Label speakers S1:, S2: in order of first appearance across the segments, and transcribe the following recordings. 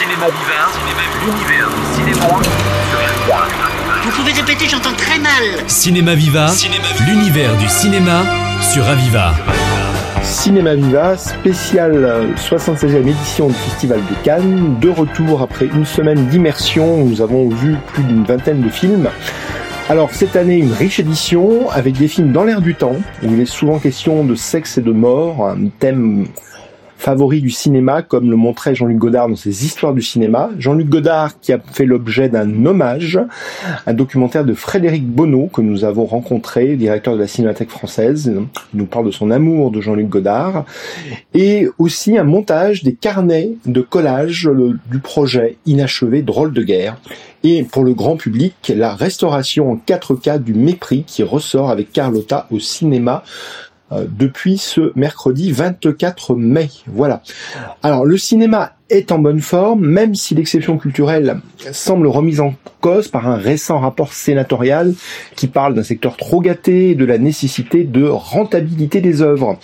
S1: Cinéma Viva, l'univers du cinéma
S2: Vous pouvez répéter, j'entends très mal.
S3: Cinéma Viva, l'univers du cinéma sur Aviva.
S4: Cinéma Viva, spéciale 76e édition du Festival de Cannes. De retour après une semaine d'immersion, nous avons vu plus d'une vingtaine de films. Alors cette année, une riche édition avec des films dans l'air du temps, où il est souvent question de sexe et de mort, un thème favori du cinéma, comme le montrait Jean-Luc Godard dans ses histoires du cinéma. Jean-Luc Godard qui a fait l'objet d'un hommage, un documentaire de Frédéric Bonneau que nous avons rencontré, directeur de la Cinémathèque française. Nous parle de son amour de Jean-Luc Godard. Et aussi un montage des carnets de collage du projet inachevé Drôle de guerre. Et pour le grand public, la restauration en 4K du mépris qui ressort avec Carlotta au cinéma depuis ce mercredi 24 mai. Voilà. Alors le cinéma est en bonne forme, même si l'exception culturelle semble remise en cause par un récent rapport sénatorial qui parle d'un secteur trop gâté et de la nécessité de rentabilité des œuvres.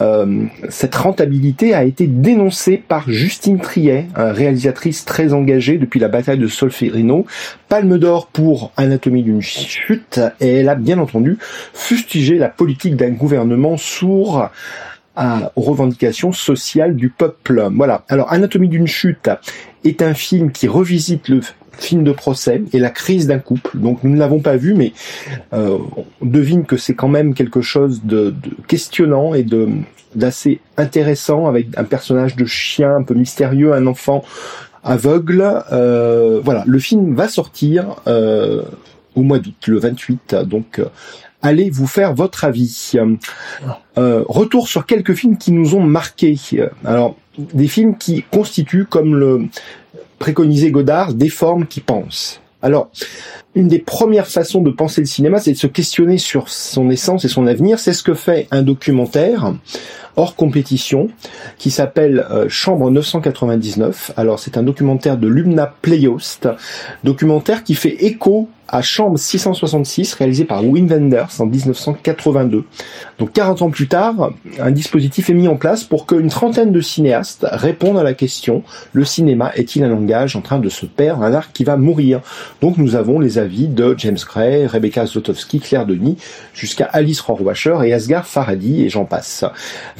S4: Euh, cette rentabilité a été dénoncée par Justine Triet, réalisatrice très engagée depuis la bataille de Solferino, Palme d'or pour Anatomie d'une chute, et elle a bien entendu fustigé la politique d'un gouvernement sourd aux revendications sociales du peuple. Voilà. Alors, Anatomie d'une chute est un film qui revisite le film de procès et la crise d'un couple. Donc nous ne l'avons pas vu, mais euh, on devine que c'est quand même quelque chose de, questionnant et de d'assez intéressant avec un personnage de chien un peu mystérieux, un enfant aveugle. Euh, voilà, le film va sortir euh, au mois d'août, le 28. Donc allez vous faire votre avis. Euh, retour sur quelques films qui nous ont marqués. Alors, des films qui constituent, comme le préconisait Godard, des formes qui pensent. Alors, une des premières façons de penser le cinéma, c'est de se questionner sur son essence et son avenir. C'est ce que fait un documentaire hors compétition qui s'appelle euh, Chambre 999. Alors, c'est un documentaire de Lumna Playost, documentaire qui fait écho à Chambre 666, réalisé par Wim Wenders en 1982. Donc 40 ans plus tard, un dispositif est mis en place pour qu'une trentaine de cinéastes répondent à la question le cinéma est-il un langage en train de se perdre, un art qui va mourir? Donc nous avons les avis de James Gray, Rebecca Zlotowski, Claire Denis, jusqu'à Alice Rohrwacher et Asghar Farhadi et j'en passe.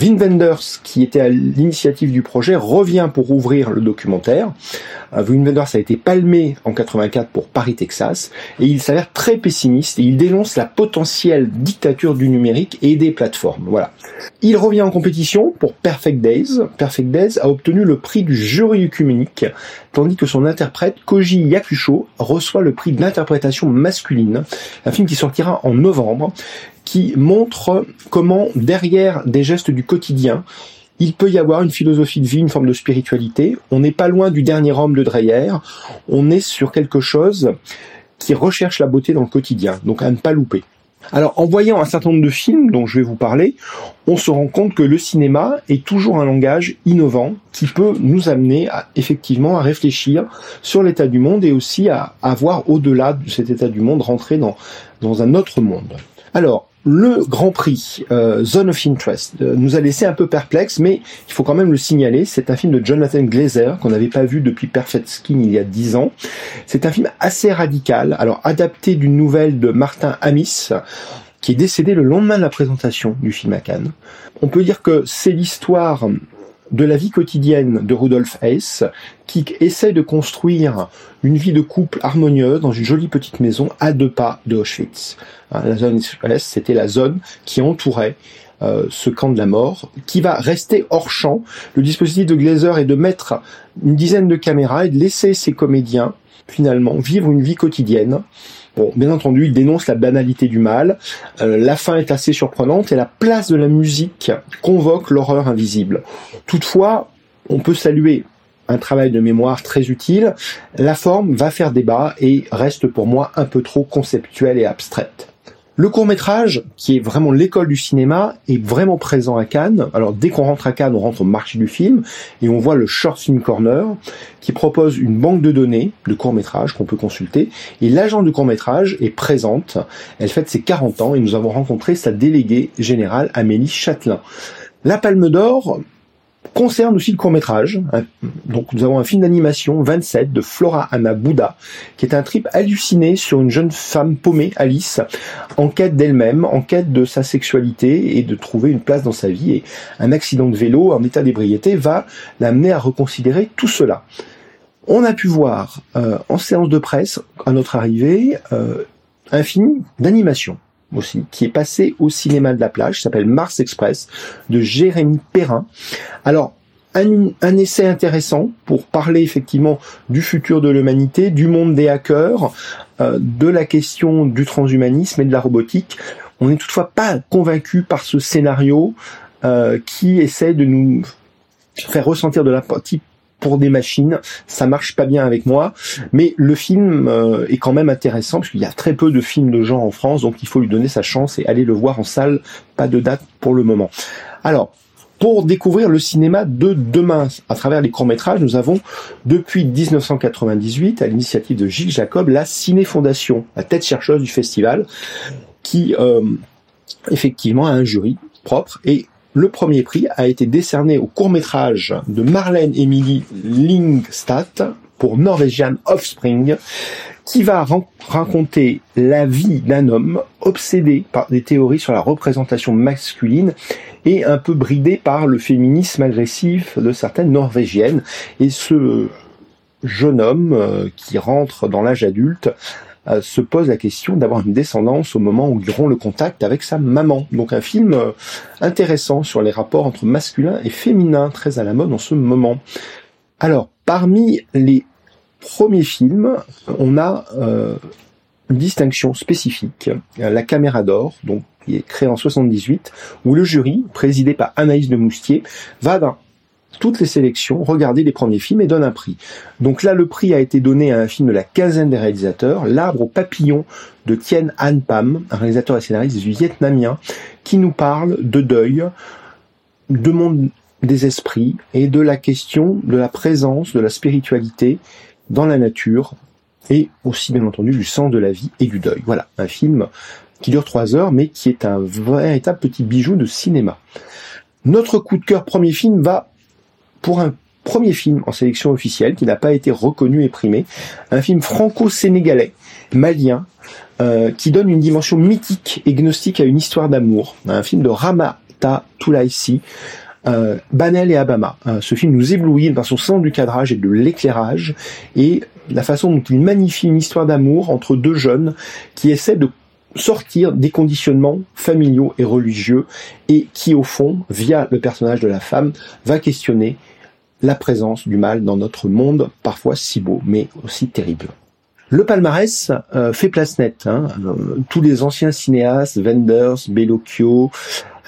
S4: Wim Wenders, qui était à l'initiative du projet, revient pour ouvrir le documentaire. Euh, Wim Wenders a été palmé en 84 pour Paris, Texas et il s'avère très pessimiste et il dénonce la potentielle dictature du numérique et des plateformes. Voilà. Il revient en compétition pour Perfect Days. Perfect Days a obtenu le prix du jury œcuménique, tandis que son interprète, Koji Yakusho, reçoit le prix de l'interprétation masculine, un film qui sortira en novembre, qui montre comment derrière des gestes du quotidien, il peut y avoir une philosophie de vie, une forme de spiritualité. On n'est pas loin du dernier homme de Dreyer. On est sur quelque chose qui recherche la beauté dans le quotidien, donc à ne pas louper. Alors, en voyant un certain nombre de films dont je vais vous parler, on se rend compte que le cinéma est toujours un langage innovant qui peut nous amener effectivement à réfléchir sur l'état du monde et aussi à, à voir au-delà de cet état du monde, rentrer dans un autre monde. Alors, le Grand Prix euh, Zone of Interest euh, nous a laissé un peu perplexe, mais il faut quand même le signaler. C'est un film de Jonathan Glazer qu'on n'avait pas vu depuis Perfect Skin il y a dix ans. C'est un film assez radical, alors adapté d'une nouvelle de Martin Amis qui est décédé le lendemain de la présentation du film à Cannes. On peut dire que c'est l'histoire de la vie quotidienne de Rudolf Hess, qui essaie de construire une vie de couple harmonieuse dans une jolie petite maison à deux pas de Auschwitz. Hein, la zone Est, c'était la zone qui entourait euh, ce camp de la mort, qui va rester hors champ. Le dispositif de Glazer est de mettre une dizaine de caméras et de laisser ces comédiens finalement vivre une vie quotidienne Bon, bien entendu, il dénonce la banalité du mal. Euh, la fin est assez surprenante et la place de la musique convoque l'horreur invisible. Toutefois, on peut saluer un travail de mémoire très utile. La forme va faire débat et reste pour moi un peu trop conceptuelle et abstraite. Le court métrage, qui est vraiment l'école du cinéma, est vraiment présent à Cannes. Alors dès qu'on rentre à Cannes, on rentre au marché du film et on voit le Short Film Corner qui propose une banque de données de court métrage qu'on peut consulter. Et l'agent du court métrage est présente. Elle fête ses 40 ans et nous avons rencontré sa déléguée générale Amélie Châtelain. La Palme d'Or concerne aussi le court métrage. Donc nous avons un film d'animation 27 de Flora Anna Bouddha, qui est un trip halluciné sur une jeune femme paumée, Alice, en quête d'elle-même, en quête de sa sexualité et de trouver une place dans sa vie. Et un accident de vélo en état d'ébriété va l'amener à reconsidérer tout cela. On a pu voir euh, en séance de presse, à notre arrivée, euh, un film d'animation aussi, qui est passé au cinéma de la plage, s'appelle Mars Express, de Jérémy Perrin. Alors, un, un, essai intéressant pour parler effectivement du futur de l'humanité, du monde des hackers, euh, de la question du transhumanisme et de la robotique. On n'est toutefois pas convaincu par ce scénario euh, qui essaie de nous faire ressentir de la partie pour des machines, ça marche pas bien avec moi. Mais le film euh, est quand même intéressant parce qu'il y a très peu de films de genre en France, donc il faut lui donner sa chance et aller le voir en salle. Pas de date pour le moment. Alors, pour découvrir le cinéma de demain à travers les courts-métrages, nous avons depuis 1998, à l'initiative de Gilles Jacob, la Ciné Fondation, la tête chercheuse du festival, qui euh, effectivement a un jury propre et le premier prix a été décerné au court-métrage de Marlène Emily Lingstad pour Norwegian Offspring, qui va raconter la vie d'un homme obsédé par des théories sur la représentation masculine et un peu bridé par le féminisme agressif de certaines norvégiennes. Et ce jeune homme euh, qui rentre dans l'âge adulte euh, se pose la question d'avoir une descendance au moment où il rompt le contact avec sa maman. Donc un film euh, intéressant sur les rapports entre masculin et féminin, très à la mode en ce moment. Alors, parmi les premiers films, on a euh, une distinction spécifique, la caméra d'or, donc qui est créée en 78, où le jury, présidé par Anaïs de Moustier, va d'un toutes les sélections, regarder les premiers films et donne un prix. Donc là, le prix a été donné à un film de la quinzaine des réalisateurs, L'arbre au papillon de Tien Han Pam, un réalisateur et scénariste vietnamien, qui nous parle de deuil, de monde des esprits et de la question de la présence de la spiritualité dans la nature et aussi bien entendu du sens de la vie et du deuil. Voilà, un film qui dure trois heures mais qui est un véritable petit bijou de cinéma. Notre coup de cœur premier film va pour un premier film en sélection officielle qui n'a pas été reconnu et primé, un film franco-sénégalais, malien, euh, qui donne une dimension mythique et gnostique à une histoire d'amour, un film de Ramata Toulaïsi, euh, Banel et Abama. Euh, ce film nous éblouit par son sens du cadrage et de l'éclairage et la façon dont il magnifie une histoire d'amour entre deux jeunes qui essaient de sortir des conditionnements familiaux et religieux et qui au fond, via le personnage de la femme, va questionner la présence du mal dans notre monde, parfois si beau, mais aussi terrible. Le palmarès euh, fait place nette. Hein. Euh, tous les anciens cinéastes, Wenders, Bellocchio,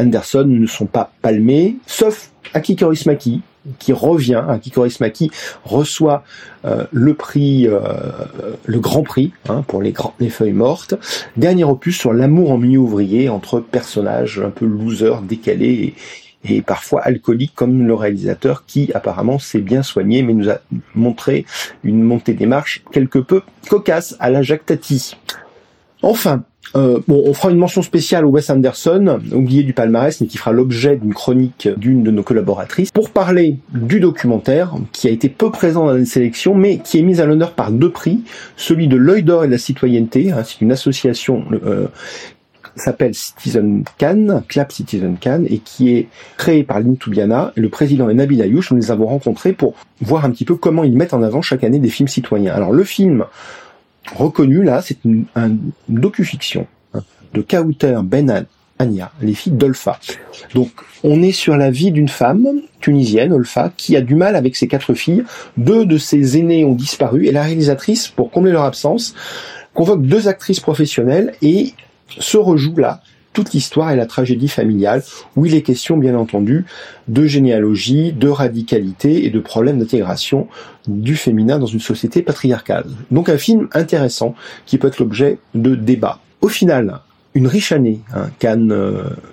S4: Anderson ne sont pas palmés, sauf Aki Kaurismäki, qui revient. Aki Kaurismäki reçoit euh, le prix, le Grand Prix hein, pour les, les feuilles mortes. Dernier opus sur l'amour en milieu ouvrier entre personnages un peu losers, décalés et parfois alcoolique comme le réalisateur qui apparemment s'est bien soigné mais nous a montré une montée des marches quelque peu cocasse à la Jacques Tati. Enfin, euh, bon, on fera une mention spéciale au Wes Anderson, oublié du palmarès, mais qui fera l'objet d'une chronique d'une de nos collaboratrices, pour parler du documentaire, qui a été peu présent dans les sélections, mais qui est mis à l'honneur par deux prix, celui de l'œil d'or et de la citoyenneté, hein, c'est une association euh, s'appelle Citizen Can, Clap Citizen Can, et qui est créé par Lynn Toubiana. Le président est Nabil Ayouch. Nous les avons rencontrés pour voir un petit peu comment ils mettent en avant chaque année des films citoyens. Alors le film reconnu là, c'est une, un docu-fiction hein, de Kauter Ben Ania, les filles d'Olfa. Donc, on est sur la vie d'une femme tunisienne, Olfa, qui a du mal avec ses quatre filles. Deux de ses aînés ont disparu et la réalisatrice, pour combler leur absence, convoque deux actrices professionnelles et se rejoue là toute l'histoire et la tragédie familiale, où il est question bien entendu de généalogie, de radicalité et de problèmes d'intégration du féminin dans une société patriarcale. Donc un film intéressant qui peut être l'objet de débats. Au final, une riche année, hein, Cannes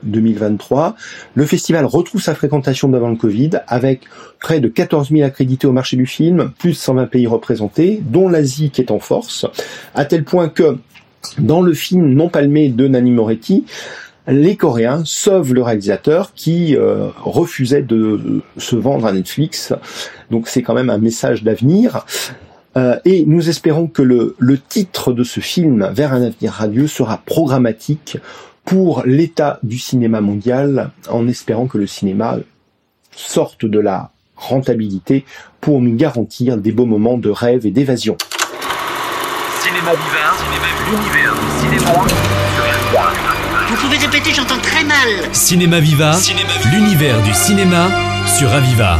S4: 2023. Euh, le festival retrouve sa fréquentation d'avant le Covid avec près de 14 000 accrédités au marché du film, plus de 120 pays représentés, dont l'Asie qui est en force, à tel point que dans le film non palmé de Nani Moretti, les Coréens sauvent le réalisateur qui euh, refusait de se vendre à Netflix. Donc c'est quand même un message d'avenir. Euh, et nous espérons que le, le titre de ce film, Vers un avenir radieux, sera programmatique pour l'état du cinéma mondial, en espérant que le cinéma sorte de la rentabilité pour nous garantir des beaux moments de rêve et d'évasion.
S1: Cinéma Viva, l'univers du cinéma.
S2: Vous pouvez répéter, j'entends très mal.
S3: Cinéma Viva, l'univers du cinéma sur Aviva.